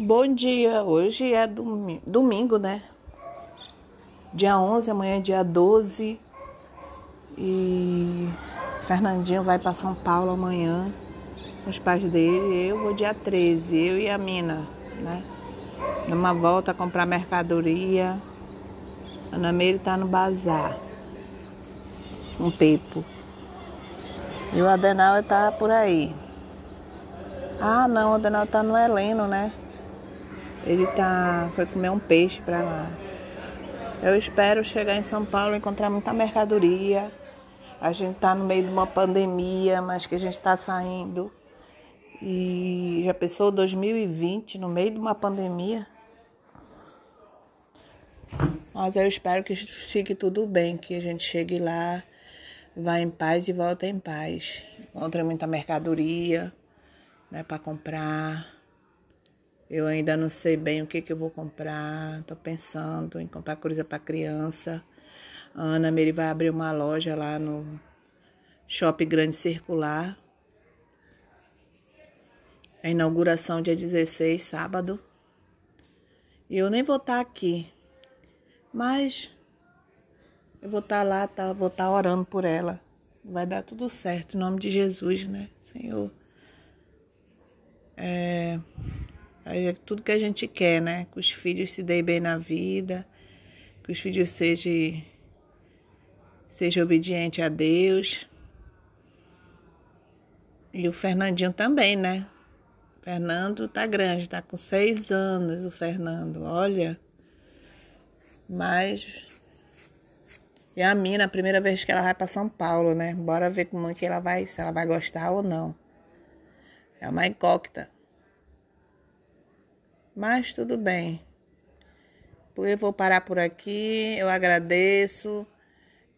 Bom dia, hoje é domingo, né? Dia 11, amanhã é dia 12 e Fernandinho vai para São Paulo amanhã com os pais dele. Eu vou dia 13, eu e a Mina, né? Numa volta comprar mercadoria. Ana Meire tá no bazar. Um pepo. E o Adenal tá por aí. Ah, não, o Adenal tá no Heleno, né? Ele tá foi comer um peixe para lá. Eu espero chegar em São Paulo e encontrar muita mercadoria. A gente tá no meio de uma pandemia, mas que a gente está saindo. E já pensou 2020 no meio de uma pandemia? Mas eu espero que fique tudo bem, que a gente chegue lá, vá em paz e volte em paz. Encontre muita mercadoria, né, para comprar. Eu ainda não sei bem o que, que eu vou comprar. Tô pensando em comprar coisa para criança. A Ana Mary vai abrir uma loja lá no Shopping Grande Circular. A inauguração dia 16, sábado. E eu nem vou estar tá aqui. Mas eu vou estar tá lá, tá, vou estar tá orando por ela. Vai dar tudo certo, em nome de Jesus, né, Senhor? É, é tudo que a gente quer, né? Que os filhos se deem bem na vida, que os filhos sejam, sejam obedientes a Deus. E o Fernandinho também, né? O Fernando tá grande, tá com seis anos, o Fernando, olha. Mas. E a mina, a primeira vez que ela vai para São Paulo, né? Bora ver como é que ela vai, se ela vai gostar ou não. É uma incógnita. Mas tudo bem. Eu vou parar por aqui. Eu agradeço.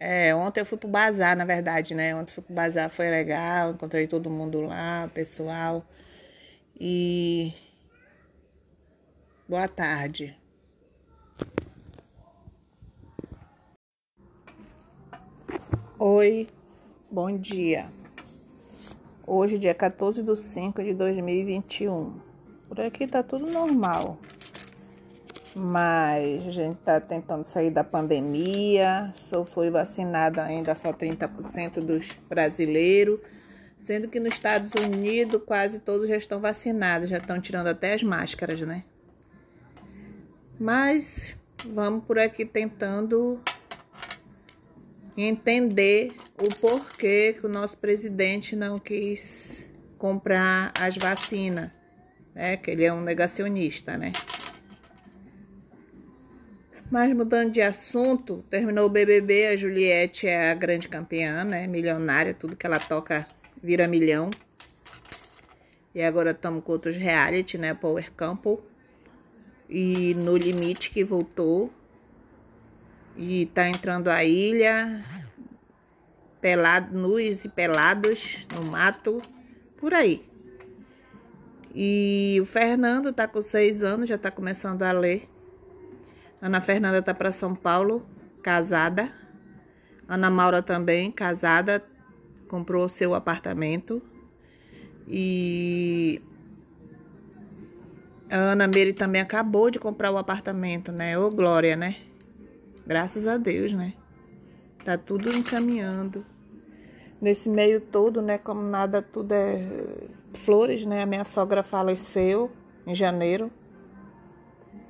É, ontem eu fui pro bazar, na verdade, né? Ontem eu fui pro bazar, foi legal. Encontrei todo mundo lá, pessoal. E. Boa tarde. Oi, bom dia. Hoje, dia 14 de 5 de 2021. Por aqui tá tudo normal. Mas a gente tá tentando sair da pandemia. Só foi vacinado ainda só 30% dos brasileiros. Sendo que nos Estados Unidos quase todos já estão vacinados, já estão tirando até as máscaras, né? Mas vamos por aqui tentando entender o porquê que o nosso presidente não quis comprar as vacinas, né? Que ele é um negacionista, né? Mas mudando de assunto, terminou o BBB, a Juliette é a grande campeã, né? Milionária, tudo que ela toca vira milhão. E agora estamos com outros reality, né? Power Couple. E No Limite que voltou. E tá entrando a ilha, pelado, nus e pelados no mato, por aí. E o Fernando tá com seis anos, já tá começando a ler. Ana Fernanda tá para São Paulo, casada. Ana Maura também, casada, comprou seu apartamento. E a Ana Meire também acabou de comprar o apartamento, né? Ô, Glória, né? Graças a Deus, né? Tá tudo encaminhando. Nesse meio todo, né? Como nada, tudo é flores, né? A minha sogra faleceu em janeiro.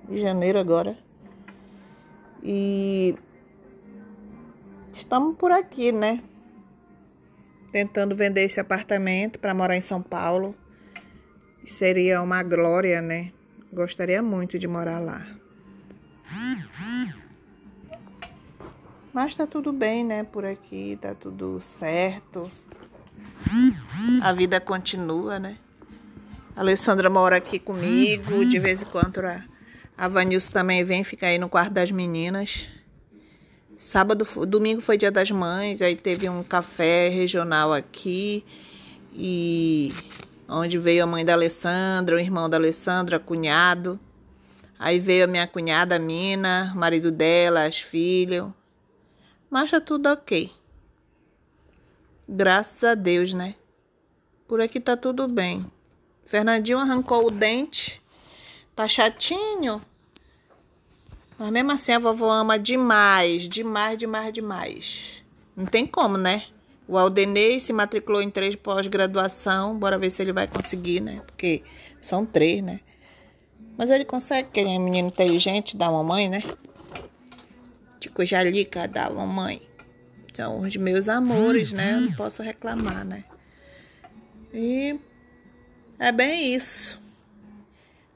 Em janeiro agora. E estamos por aqui, né? Tentando vender esse apartamento para morar em São Paulo. Seria uma glória, né? Gostaria muito de morar lá. Mas tá tudo bem, né? Por aqui tá tudo certo. A vida continua, né? A Alessandra mora aqui comigo. De vez em quando a, a Vanilson também vem ficar aí no quarto das meninas. Sábado, domingo foi dia das mães, aí teve um café regional aqui. E onde veio a mãe da Alessandra, o irmão da Alessandra, cunhado. Aí veio a minha cunhada, a Mina, o marido dela, as filhas mas tá tudo ok. Graças a Deus, né? Por aqui tá tudo bem. Fernandinho arrancou o dente Tá chatinho? Mas mesmo assim a vovó ama demais, demais, demais, demais. Não tem como, né? O Aldenei se matriculou em três pós-graduação. Bora ver se ele vai conseguir, né? Porque são três, né? Mas ele consegue, que ele é menino inteligente da mamãe, né? Tico Jalica da mamãe. São os meus amores, né? Eu não posso reclamar, né? E é bem isso.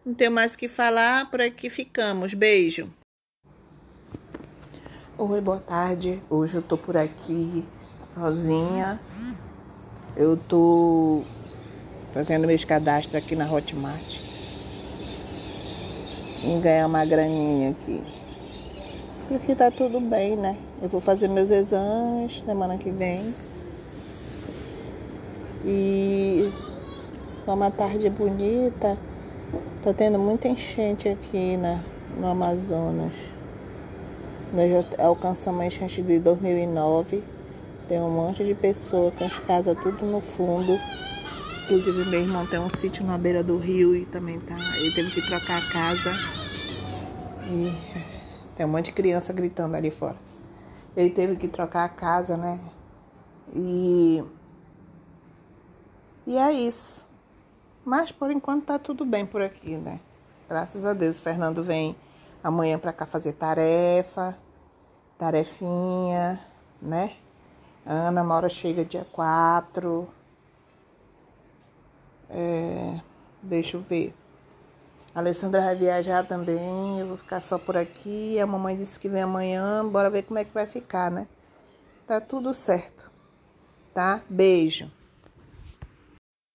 Não tenho mais o que falar, por aqui ficamos. Beijo. Oi, boa tarde. Hoje eu tô por aqui sozinha. Eu tô fazendo meus cadastros aqui na Hotmart. E ganhar uma graninha aqui. Porque tá tudo bem, né? Eu vou fazer meus exames semana que vem. E uma tarde bonita. Tá tendo muita enchente aqui na, no Amazonas. Nós já alcançamos a enchente de 2009. Tem um monte de pessoas com as casas tudo no fundo. Inclusive meu irmão tem um sítio na beira do rio e também tá. Ele teve que trocar a casa. E tem um monte de criança gritando ali fora. Ele teve que trocar a casa, né? E. E é isso. Mas por enquanto tá tudo bem por aqui, né? Graças a Deus. O Fernando vem amanhã para cá fazer tarefa, tarefinha, né? Ana Maura chega dia 4. É, deixa eu ver. A Alessandra vai viajar também, eu vou ficar só por aqui. A mamãe disse que vem amanhã, bora ver como é que vai ficar, né? Tá tudo certo, tá? Beijo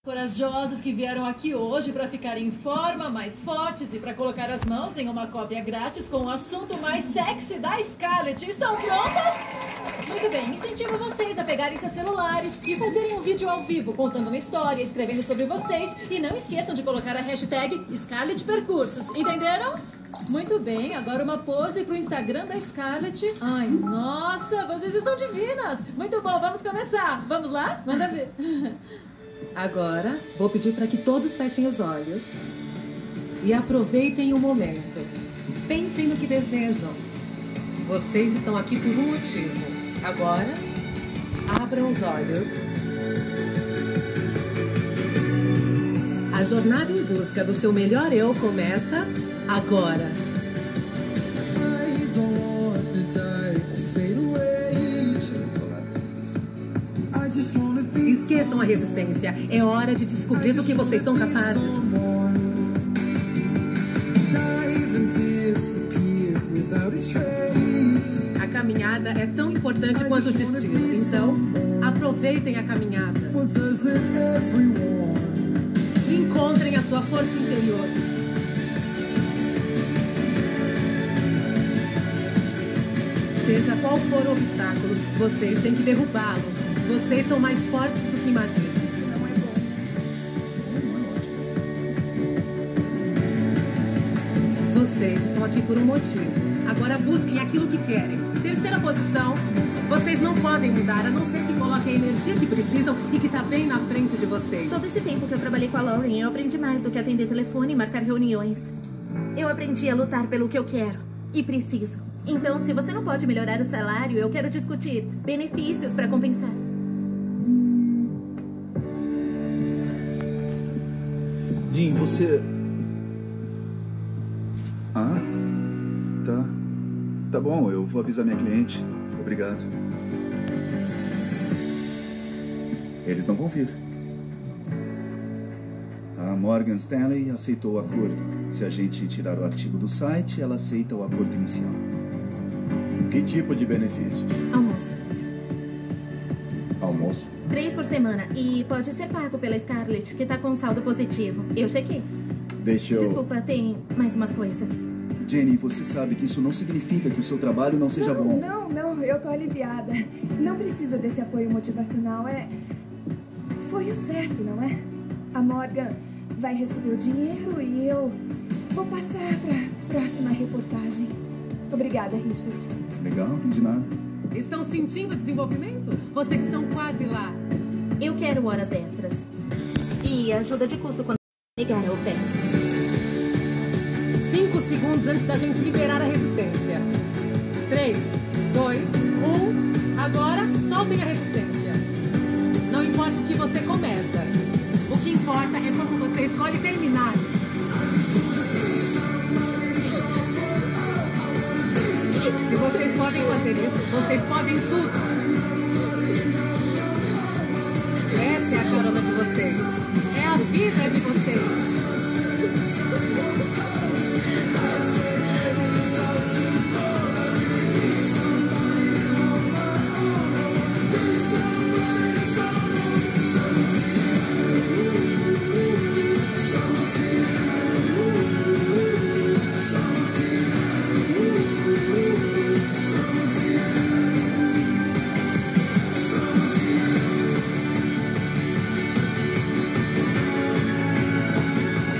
corajosas que vieram aqui hoje para ficar em forma, mais fortes e para colocar as mãos em uma cópia grátis com o assunto mais sexy da Scarlett. Estão prontas? Muito bem, incentivo vocês a pegarem seus celulares e fazerem um vídeo ao vivo contando uma história, escrevendo sobre vocês e não esqueçam de colocar a hashtag Scarlett Percursos. Entenderam? Muito bem, agora uma pose pro Instagram da Scarlett. Ai, nossa, vocês estão divinas! Muito bom, vamos começar. Vamos lá? Manda ver. Agora, vou pedir para que todos fechem os olhos e aproveitem o momento. Pensem no que desejam. Vocês estão aqui por um motivo. Agora, abram os olhos. A jornada em busca do seu melhor eu começa agora. Esqueçam a resistência. É hora de descobrir do que vocês são capazes. A caminhada é tão importante quanto o destino. Então, aproveitem a caminhada. Encontrem a sua força interior. Seja qual for o obstáculo, vocês têm que derrubá-lo. Vocês são mais fortes do que imaginam. É. Vocês estão aqui por um motivo. Agora busquem aquilo que querem. Podem mudar, a não ser que coloquem a energia que precisam e que está bem na frente de vocês. Todo esse tempo que eu trabalhei com a Lauren, eu aprendi mais do que atender telefone e marcar reuniões. Eu aprendi a lutar pelo que eu quero e preciso. Então, se você não pode melhorar o salário, eu quero discutir benefícios para compensar. Jim, você. Ah, tá. Tá bom, eu vou avisar minha cliente. Obrigado. Eles não vão vir. A Morgan Stanley aceitou o acordo. Se a gente tirar o artigo do site, ela aceita o acordo inicial. Que tipo de benefícios? Almoço. Almoço? Três por semana. E pode ser pago pela Scarlett, que tá com saldo positivo. Eu chequei. Deixa eu. Desculpa, tem mais umas coisas. Jenny, você sabe que isso não significa que o seu trabalho não seja não, bom. Não, não, eu tô aliviada. Não precisa desse apoio motivacional. É. Foi o certo, não é? A Morgan vai receber o dinheiro e eu vou passar pra próxima reportagem. Obrigada, Richard. Legal, de nada. Estão sentindo desenvolvimento? Vocês estão quase lá. Eu quero horas extras. E ajuda de custo quando ligar eu pego. 5 segundos antes da gente liberar a resistência. 3, 2, 1. Agora, soltem a resistência. Importa o que você começa. O que importa é como você escolhe terminar. Se vocês podem fazer isso, vocês podem tudo. Essa é a corona de vocês. É a vida de vocês.